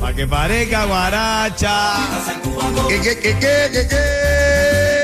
Para que parezca guaracha. ¿Qué, qué, qué, qué, qué, qué?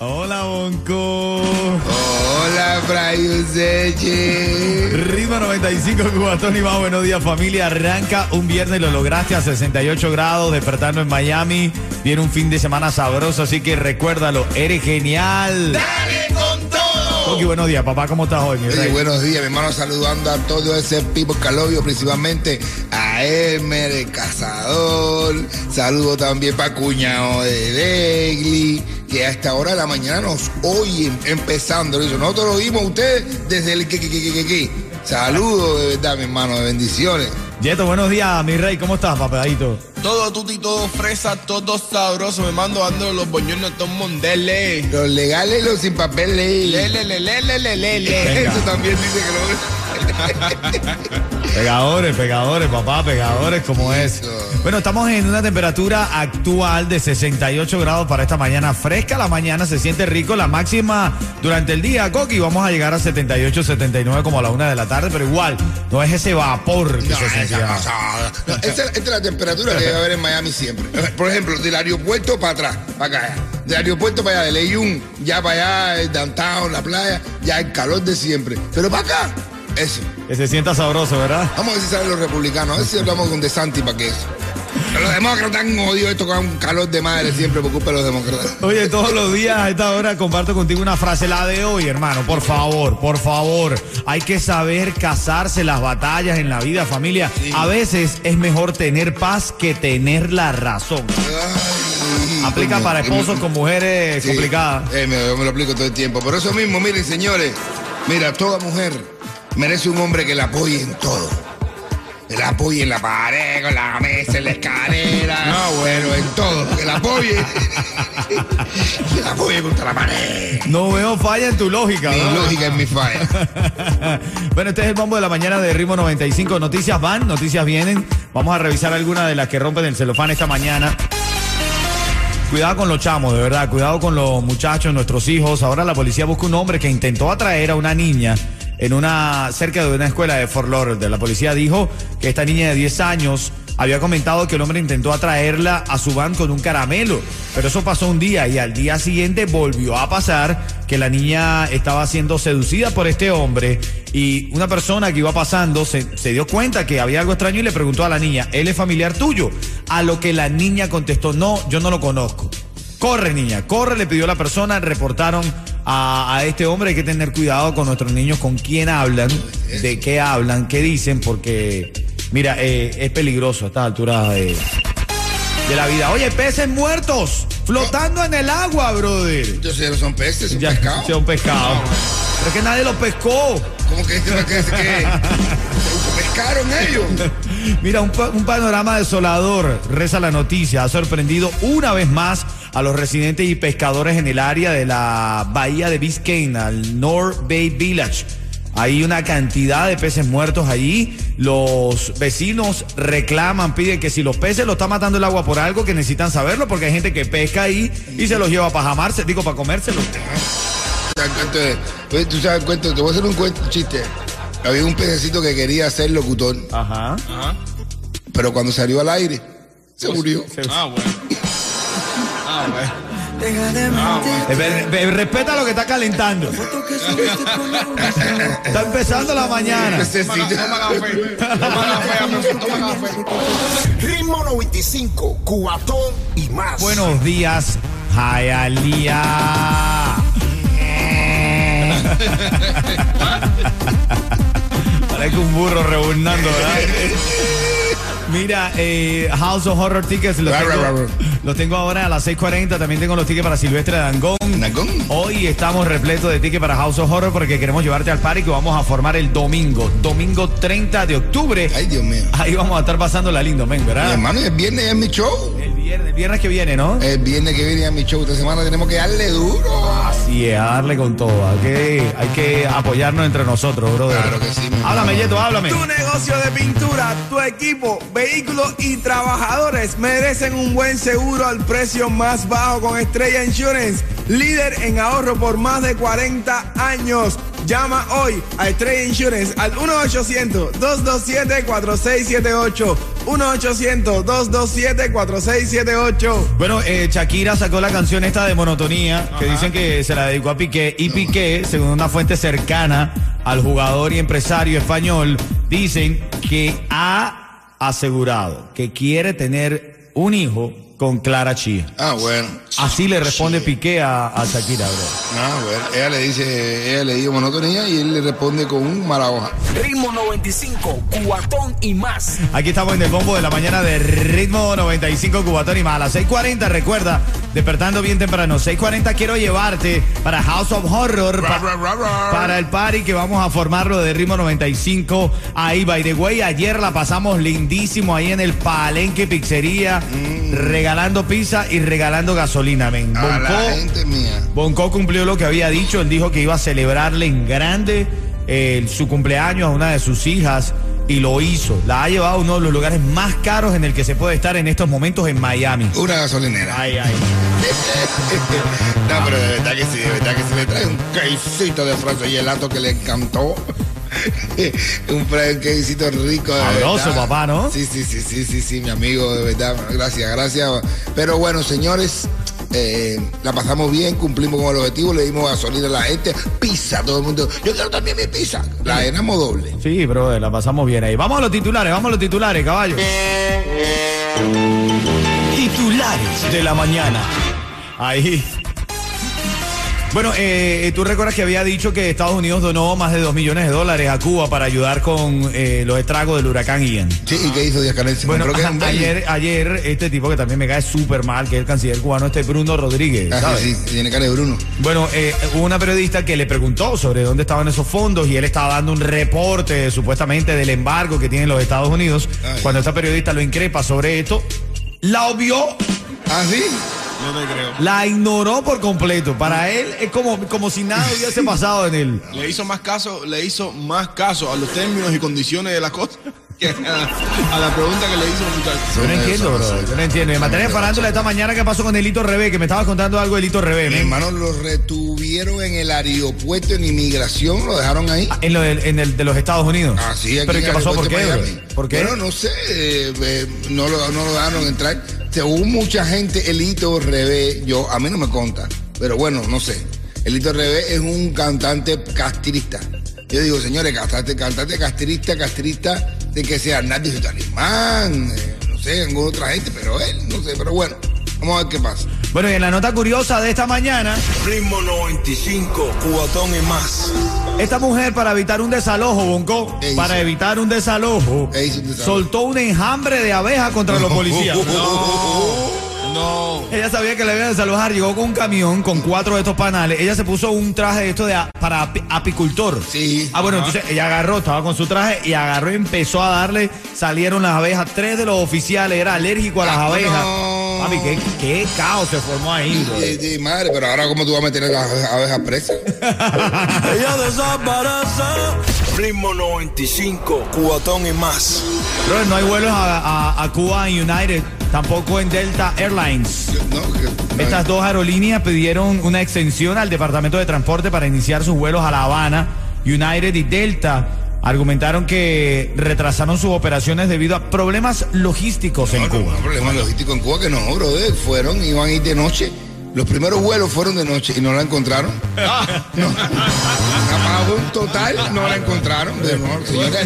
Hola, Bonco. Hola, Fray Useche. Ritmo 95, Cubatón y más. Buenos días, familia. Arranca un viernes, lo lograste a 68 grados, despertando en Miami. Viene un fin de semana sabroso, así que recuérdalo, eres genial. ¡Dale con todo! Coqui, buenos días, papá. ¿Cómo estás hoy, mi buenos días, mi hermano, saludando a todo ese pipo calobio, principalmente a Elmer, el cazador. Saludo también para Cuñado de Degli, que a esta hora de la mañana nos oyen empezando. Eso. Nosotros lo vimos a ustedes desde el que, que, que, que, que, que. Saludos de verdad, mi hermano, de bendiciones. Yeto, buenos días, mi rey. ¿Cómo estás, papadito? Todo tuti, todo fresa, todo sabroso. Me mando dando los boñones todo mondele. Los legales, los sin papel ley. Lele, lele, lele, lele. Eso también dice que lo Pegadores, pegadores, papá, pegadores como es. Bueno, estamos en una temperatura actual de 68 grados para esta mañana. Fresca la mañana, se siente rico. La máxima durante el día, Coqui, vamos a llegar a 78, 79 como a la una de la tarde, pero igual, no es ese vapor que No, se sentía. No, esa- esta es la temperatura que debe haber en Miami siempre. Por ejemplo, del aeropuerto para atrás, para acá. Del aeropuerto para allá, de Leyun, ya para allá, el downtown, la playa, ya el calor de siempre. Pero para acá, eso. Que se sienta sabroso, ¿verdad? Vamos a ver si saben los republicanos. A ver si hablamos con De Santi para que eso. Los demócratas han jodido esto con un calor de madre siempre por culpa de los demócratas. Oye, todos los días a esta hora comparto contigo una frase, la de hoy, hermano. Por favor, por favor. Hay que saber casarse las batallas en la vida, familia. A veces es mejor tener paz que tener la razón. Ay, Aplica coño. para esposos con mujeres Sí, complicadas. eh, me, me lo aplico todo el tiempo. Por eso mismo, miren, señores, mira, toda mujer merece un hombre que la apoye en todo. Que la apoye en la pared, con la mesa, en la escalera. No, bueno, en todo. Que la apoye. que la apoye contra la pared. No veo falla en tu lógica, Mi ¿no? lógica es mi falla. bueno, este es el bombo de la mañana de Ritmo 95. Noticias van, noticias vienen. Vamos a revisar algunas de las que rompen el celofán esta mañana. Cuidado con los chamos, de verdad. Cuidado con los muchachos, nuestros hijos. Ahora la policía busca un hombre que intentó atraer a una niña en una cerca de una escuela de Fort Lauderdale. La policía dijo que esta niña de 10 años había comentado que el hombre intentó atraerla a su van con un caramelo, pero eso pasó un día y al día siguiente volvió a pasar que la niña estaba siendo seducida por este hombre y una persona que iba pasando se, se dio cuenta que había algo extraño y le preguntó a la niña, ¿él es familiar tuyo? A lo que la niña contestó, no, yo no lo conozco. Corre, niña, corre, le pidió la persona, reportaron a, a este hombre, hay que tener cuidado con nuestros niños, con quién hablan, de qué hablan, qué dicen, porque, mira, eh, es peligroso a estas alturas de, de la vida. Oye, peces muertos, flotando en el agua, brother. Entonces, no son peces, son Ya, pescado. Pero es que nadie los pescó. ¿Cómo que, que, que, que se pescaron ellos? Mira, un panorama desolador, reza la noticia, ha sorprendido una vez más a los residentes y pescadores en el área de la bahía de Biscayne, al North Bay Village. Hay una cantidad de peces muertos allí. Los vecinos reclaman, piden que si los peces lo está matando el agua por algo, que necesitan saberlo, porque hay gente que pesca ahí y se los lleva para jamarse, digo, para comérselos. ¿Sabes cuento de- oye, Tú sabes cuento, te voy a hacer un cuento, un chiste. Había un pececito que quería ser locutor, Ajá. pero cuando salió al aire, se murió. Ah, bueno. Ve- ve- Respeta lo que está calentando. Está empezando la mañana. Toma café. Toma café, amor. Toma café. Ritmo 95, cuatón y más. Buenos días, Jayalía. Hay que un burro reburnando, ¿verdad? Mira, eh, House of Horror Tickets los tengo, los ahora a las 6.40. También tengo los tickets para Silvestre Dangón. Dangón. Hoy estamos repletos de tickets para House of Horror porque queremos llevarte al party que vamos a formar el domingo. Domingo 30 de octubre. Ay, Dios mío. Ahí vamos a estar pasando la lindo, men, Mi ¿verdad? hermano, el viernes es mi show. El viernes, viernes que viene, ¿no? El viernes que viene es mi show. Esta semana tenemos que darle duro. Así es, a darle con todo. Hay que, hay que apoyarnos entre nosotros, brother. Claro que sí, mi Háblame, hermano. Yeto, háblame. Tu negocio de pintura, tu equipo, vehículos y trabajadores merecen un buen seguro al precio más bajo con Estrella Insurance, líder en ahorro por más de 40 años. Llama hoy a Estrella Insurance al 1-800-227-4678. 1-800-227-4678. Bueno, eh, Shakira sacó la canción esta de monotonía, que dicen que se la dedicó a Piqué. Y Piqué, según una fuente cercana al jugador y empresario español, dicen que ha asegurado que quiere tener un hijo con Clara Chía. Ah, bueno. Así le responde Piqué a, a Shakira, bro. Ah, bueno. Ella le dice, ella le dijo monotonía y él le responde con un mala hoja. Ritmo 95, cuatón y más. Aquí estamos en el bombo de la mañana de ritmo 95 Cubatón y más. A las 6:40, recuerda, despertando bien temprano. 6:40 quiero llevarte para House of Horror. pa- Ra, ra, ra, ra. para el party que vamos a formarlo de ritmo 95. Ahí, by the way, ayer la pasamos lindísimo ahí en el Palenque Pizzería, regalando pizza y regalando gasolina, men. A la gente mía. Bonco cumplió lo que había dicho. Él dijo que iba a celebrarle en grande eh, su cumpleaños a una de sus hijas y lo hizo. La ha llevado a uno de los lugares más caros en el que se puede estar en estos momentos en Miami. Una gasolinera. Ay, ay. no, pero de verdad que sí, de verdad que sí. Le trae un quesito de Francia y gelato que le encantó. un quesito rico. De Sabroso, papá, ¿no? Sí, sí, sí, sí, sí, sí, mi amigo, de verdad. Gracias, gracias. Pero bueno, señores. eh, la pasamos bien, cumplimos con el objetivo, le dimos gasolina a la gente, pizza, todo el mundo. Yo quiero también mi pizza. La llenamos doble. Sí, bro, la pasamos bien ahí. Vamos a los titulares, vamos a los titulares, caballo. Titulares de la mañana. Ahí. Bueno, eh, tú recuerdas que había dicho que Estados Unidos donó más de 2 millones de dólares a Cuba para ayudar con eh, los estragos del huracán Ian. Sí, ¿y qué hizo Díaz Canel? Bueno, que ayer, ayer este tipo que también me cae súper mal, que es el canciller cubano, este Bruno Rodríguez, Ah, ¿sabes? sí, sí, tiene cara de Bruno. Bueno, eh, hubo una periodista que le preguntó sobre dónde estaban esos fondos y él estaba dando un reporte supuestamente del embargo que tienen los Estados Unidos. Ay. Cuando esta periodista lo increpa sobre esto, la obvió, ¿Ah, sí? No te creo. la ignoró por completo. Para él es como, como si nada hubiese pasado en él. Le hizo más caso, le hizo más caso a los términos y condiciones de las cosas que a, a la pregunta que le hizo el muchacho. Yo no entiendo, bro. Yo no entiendo. En materia de farándula esta mañana, ¿qué pasó con el hito Revés? Que me estabas contando algo del hito Revés. Mi men. hermano lo retuvieron en el aeropuerto en inmigración, lo dejaron ahí. En, lo del- en el de los Estados Unidos. Así aquí ¿Pero en qué pasó? ¿Por qué, de. ¿Por qué? Bueno, no sé, eh, eh, no, lo, no lo dejaron entrar. Según mucha gente, el hito revés, yo, a mí no me conta, pero bueno, no sé. El hito revés es un cantante castrista. Yo digo, señores, cantante, cantante castrista, castrista, de que sea Nati Talimán, eh, no sé, alguna otra gente, pero él, no sé, pero bueno, vamos a ver qué pasa. Bueno, y en la nota curiosa de esta mañana, Ritmo 95, cuatón y más. Esta mujer para evitar un desalojo, Bonco, para evitar un desalojo, soltó un enjambre de abejas contra los policías. No. Ella sabía que le iban a desalojar, llegó con un camión con cuatro de estos panales. Ella se puso un traje de esto de a- para api- apicultor. Sí. Ah, bueno, entonces ella agarró, estaba con su traje y agarró y empezó a darle, salieron las abejas. Tres de los oficiales era alérgico a las Ah, abejas. no. Papi, qué, qué caos se formó ahí, bro. Eh, eh, madre, pero ahora cómo tú vas a meter a las abejas presas. Ella desaparece. Ritmo 95, cuatón y más. Bro, no hay vuelos a, a- a Cuba en United, tampoco en Delta Airlines. No, que- Estas dos aerolíneas pidieron una extensión al Departamento de Transporte para iniciar sus vuelos a La Habana. United y Delta argumentaron que retrasaron sus operaciones debido a problemas logísticos en No, Cuba. no, problema logístico en Cuba que no, brother. Fueron, iban a ir de noche. Los primeros vuelos fueron de noche y no la encontraron. No. Un total, no la encontraron. De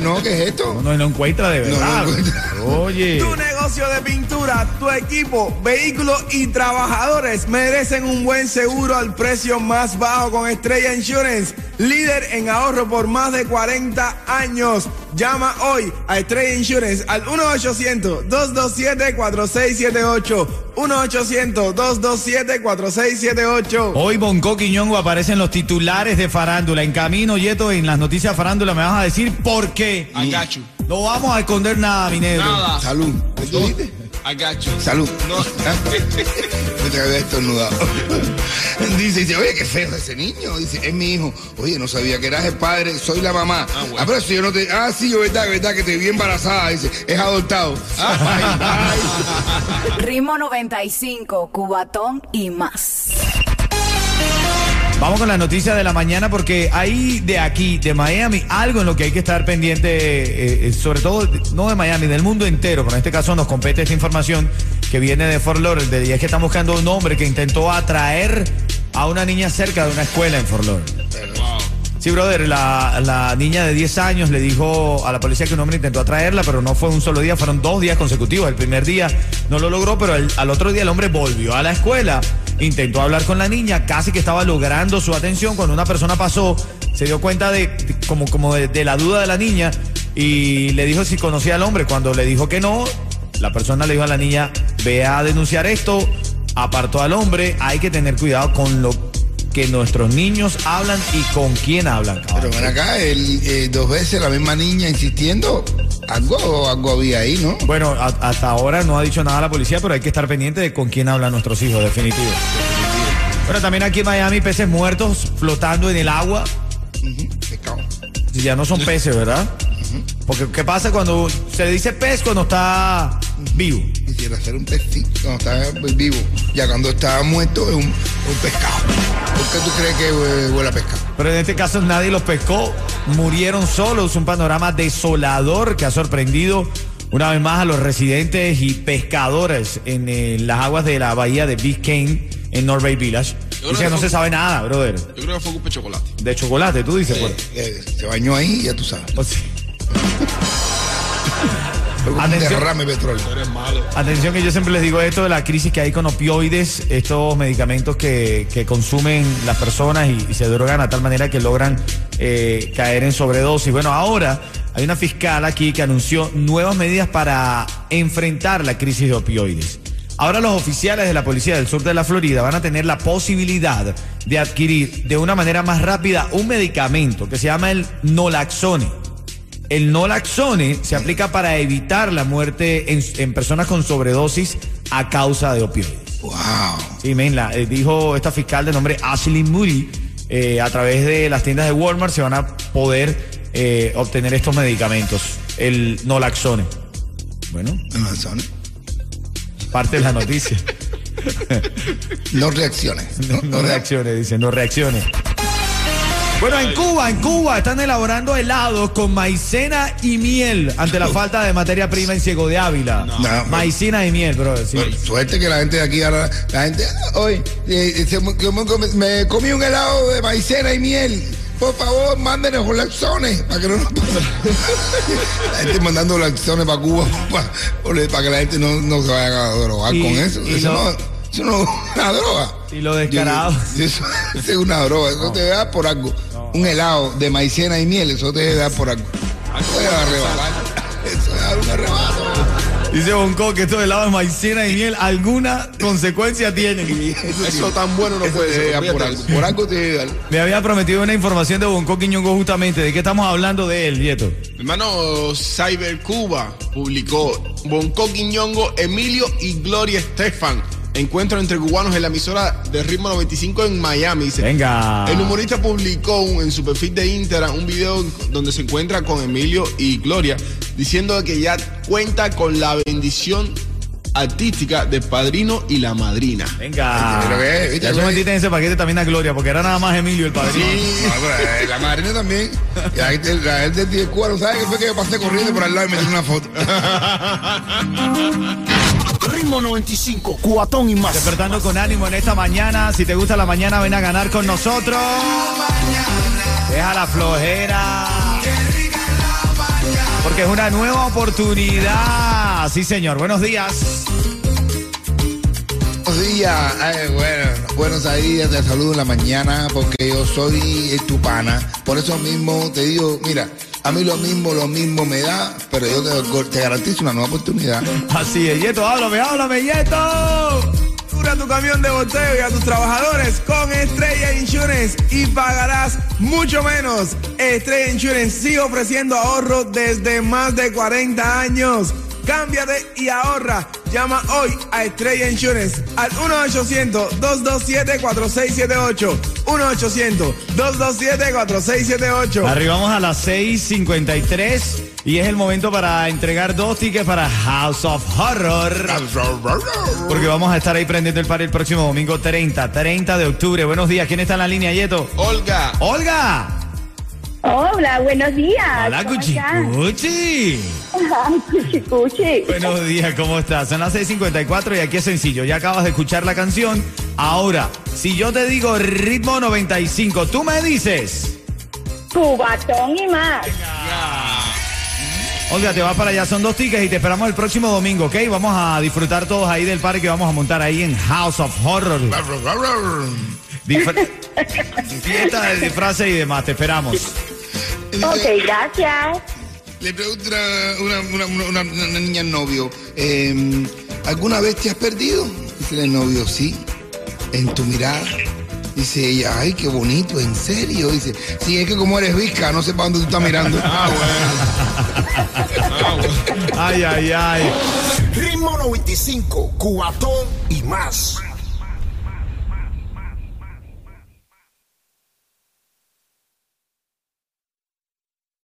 no, ¿qué es esto? No, no encuentra de No, no verdad. encuentra. Oye. Negocio de pintura, tu equipo, vehículos y trabajadores merecen un buen seguro al precio más bajo con Estrella Insurance, líder en ahorro por más de 40 años. Llama hoy a Estrella Insurance al 1-800-227-4678. 1-800-227-4678. Hoy Bonco Quiñongo aparece en los titulares de Farándula. En camino, Yeto, en las noticias Farándula me vas a decir por qué. You. No vamos a esconder nada, mi negro. Nada. Salud. You. Salud. No. Me trae estornudado. Dice, dice, oye, qué feo ese niño. Dice, es mi hijo. Oye, no sabía que eras el padre, soy la mamá. Ah, bueno. pero si yo no te. Ah, sí, yo verdad, verdad, que te vi embarazada. Dice, es adoptado. Ay, ay. Ritmo 95, Cubatón y más. Vamos con las noticias de la mañana porque hay de aquí, de Miami, algo en lo que hay que estar pendiente, eh, eh, sobre todo, no de Miami, del mundo entero, pero en este caso nos compete esta información que viene de Fort Lauderdale y es que están buscando un hombre que intentó atraer a una niña cerca de una escuela en Fort Lauderdale. Sí, brother, la, niña de 10 años le dijo a la policía que un hombre intentó atraerla, pero no fue un solo día, fueron dos días consecutivos. El primer día no lo logró, pero al otro día el hombre volvió a la escuela, intentó hablar con la niña, casi que estaba logrando su atención. Cuando una persona pasó, se dio cuenta de como, como de, la duda de la niña y le dijo si conocía al hombre. Cuando le dijo que no, la persona le dijo a la niña, ve a denunciar esto, apartó al hombre, hay que tener cuidado con lo que nuestros niños hablan y con quién hablan. Pero ven acá, el, eh, dos veces la misma niña insistiendo. Algo, algo había ahí, ¿no? Bueno, a- hasta ahora no ha dicho nada la policía, pero hay que estar pendiente de con quién hablan nuestros hijos, definitivo. Bueno, también aquí en Miami, peces muertos flotando en el agua. Si ya no son peces, ¿verdad? Porque ¿qué pasa cuando se le dice pez cuando está vivo? Quisiera hacer un pescado cuando está vivo. Ya cuando está muerto es un, un pescado. ¿Por qué tú crees que hue- huele a pescado? Pero en este caso nadie los pescó, murieron solos, un panorama desolador que ha sorprendido una vez más a los residentes y pescadores en eh, las aguas de la bahía de Biscayne en North Bay Village. Yo Dice creo que no se sabe nada, brother. Yo creo que fue culpa de chocolate. De chocolate, tú dices, pues. Eh, se bañó ahí, ya tú sabes. O sea, Fue como un Atención. derrame petróleo. Que yo siempre les digo esto de la crisis que hay con opioides, estos medicamentos que, que consumen las personas y, y se drogan a tal manera que logran eh, caer en sobredosis. Bueno, ahora hay una fiscal aquí que anunció nuevas medidas para enfrentar la crisis de opioides. Ahora los oficiales de la policía del sur de la Florida van a tener la posibilidad de adquirir de una manera más rápida un medicamento que se llama el nolaxone. El nolaxone se aplica para evitar la muerte en, en personas con sobredosis a causa de opioides. Wow. Sí, men, la- eh, dijo esta fiscal de nombre Ashley Moody, eh, a través de las tiendas de Walmart se van a poder eh, obtener estos medicamentos, el nolaxone. Bueno, No, son- parte de la noticia. no reacciones. No, no reaccione, dice, no reaccione. Bueno, en Cuba, en Cuba están elaborando helados con maicena y miel ante la falta de materia prima en Ciego de Ávila. No. maicena y miel, bro. sí. Bueno, suerte que la gente de aquí ahora, la gente, ah, hoy, eh, se me, me- me- me comí un helado de maicena y miel. Por favor, mándenos laxones para que no nos La gente mandando laxones para Cuba para, para que la gente no, no se vaya a drogar Y- con eso. y eso, no- no, eso no es una droga. Y lo descarado. Yo- Eso, eso es una droga, eso te dar por algo. Un helado de maicena y miel, eso te debe dar por algo. Eso es arrebatar. Eso es dar un arrebato. Dice Bonco que estos helados de maicena y miel alguna consecuencia tienen. Eso tan bueno no Eso puede ser. por algo. Por te debe dar. Me había prometido una información de Bonco Quiñongo justamente. ¿De qué estamos hablando de él, Vieto? Hermano, Cyber Cuba publicó Bonco Quiñongo, Emilio y Gloria Estefan. Encuentro entre cubanos en la emisora de Ritmo 95 en Miami. Dice, Venga. El humorista publicó un- en su perfil de Instagram un video donde se encuentra con Emilio y Gloria diciendo que ya cuenta con la bendición artística del padrino y la madrina. Venga. Qué. Ya tú metiste en ese paquete también a Gloria, porque era nada más Emilio el padrino. No, pero, eh, la madrina también. Y la gente, la gente de Cuba no sabe que fue que yo pasé corriendo por al lado y me tiré una foto. Ritmo 95, cuatón y más. Despertando con ánimo en esta mañana. Si te gusta la mañana, ven a ganar con nosotros. Deja la flojera. Porque es una nueva oportunidad. Sí, señor. Buenos días. Buenos días. Ay, bueno, buenos días. Te saludo en la mañana porque yo soy tu pana. Por eso mismo te digo, mira, A mí lo mismo, lo mismo me da, pero yo te, garantizo una nueva oportunidad. Así es, Yeto, háblame, háblame, Yeto. Cura tu camión de boteo y a tus trabajadores con Estrella Insurance y pagarás mucho menos. Estrella Insurance sigue ofreciendo ahorro desde más de 40 años. Cámbiate y ahorra. Llama hoy a Estrella Insurance al 1-800-227-4678. 1-800-227-4678. Arribamos a las 6:53 y es el momento para entregar dos tickets para House of Horror. Porque vamos a estar ahí prendiendo el par el próximo domingo 30, 30 de octubre. Buenos días, ¿quién está en la línea, Yeto? Olga. ¡Olga! Hola, buenos días. Hola, ¿Cómo Cuchi están? Cuchi. Ay, Cuchi, cuchi. Buenos días, ¿cómo estás? Son las 6:54 y aquí es sencillo. Ya acabas de escuchar la canción. Ahora, si yo te digo ritmo 95, tú me dices. Cubatón y más. Olga, te vas para allá. Son dos tickets y te esperamos el próximo domingo, ¿ok? Vamos a disfrutar todos ahí del parque que vamos a montar ahí en House of Horror. Disfr- Fiesta de disfraces y demás. Te esperamos. Ok, gracias. Le pregunto a una, una, una, una- una niña al novio, eh, ¿alguna vez te has perdido? Dice el novio, sí, en tu mirada. Dice ella, ay, qué bonito, en serio. Dice, sí, es que como eres visca, no sé para dónde tú estás mirando. Ah, bueno. Ay, ay, ay. Ritmo 95, cuatón y más.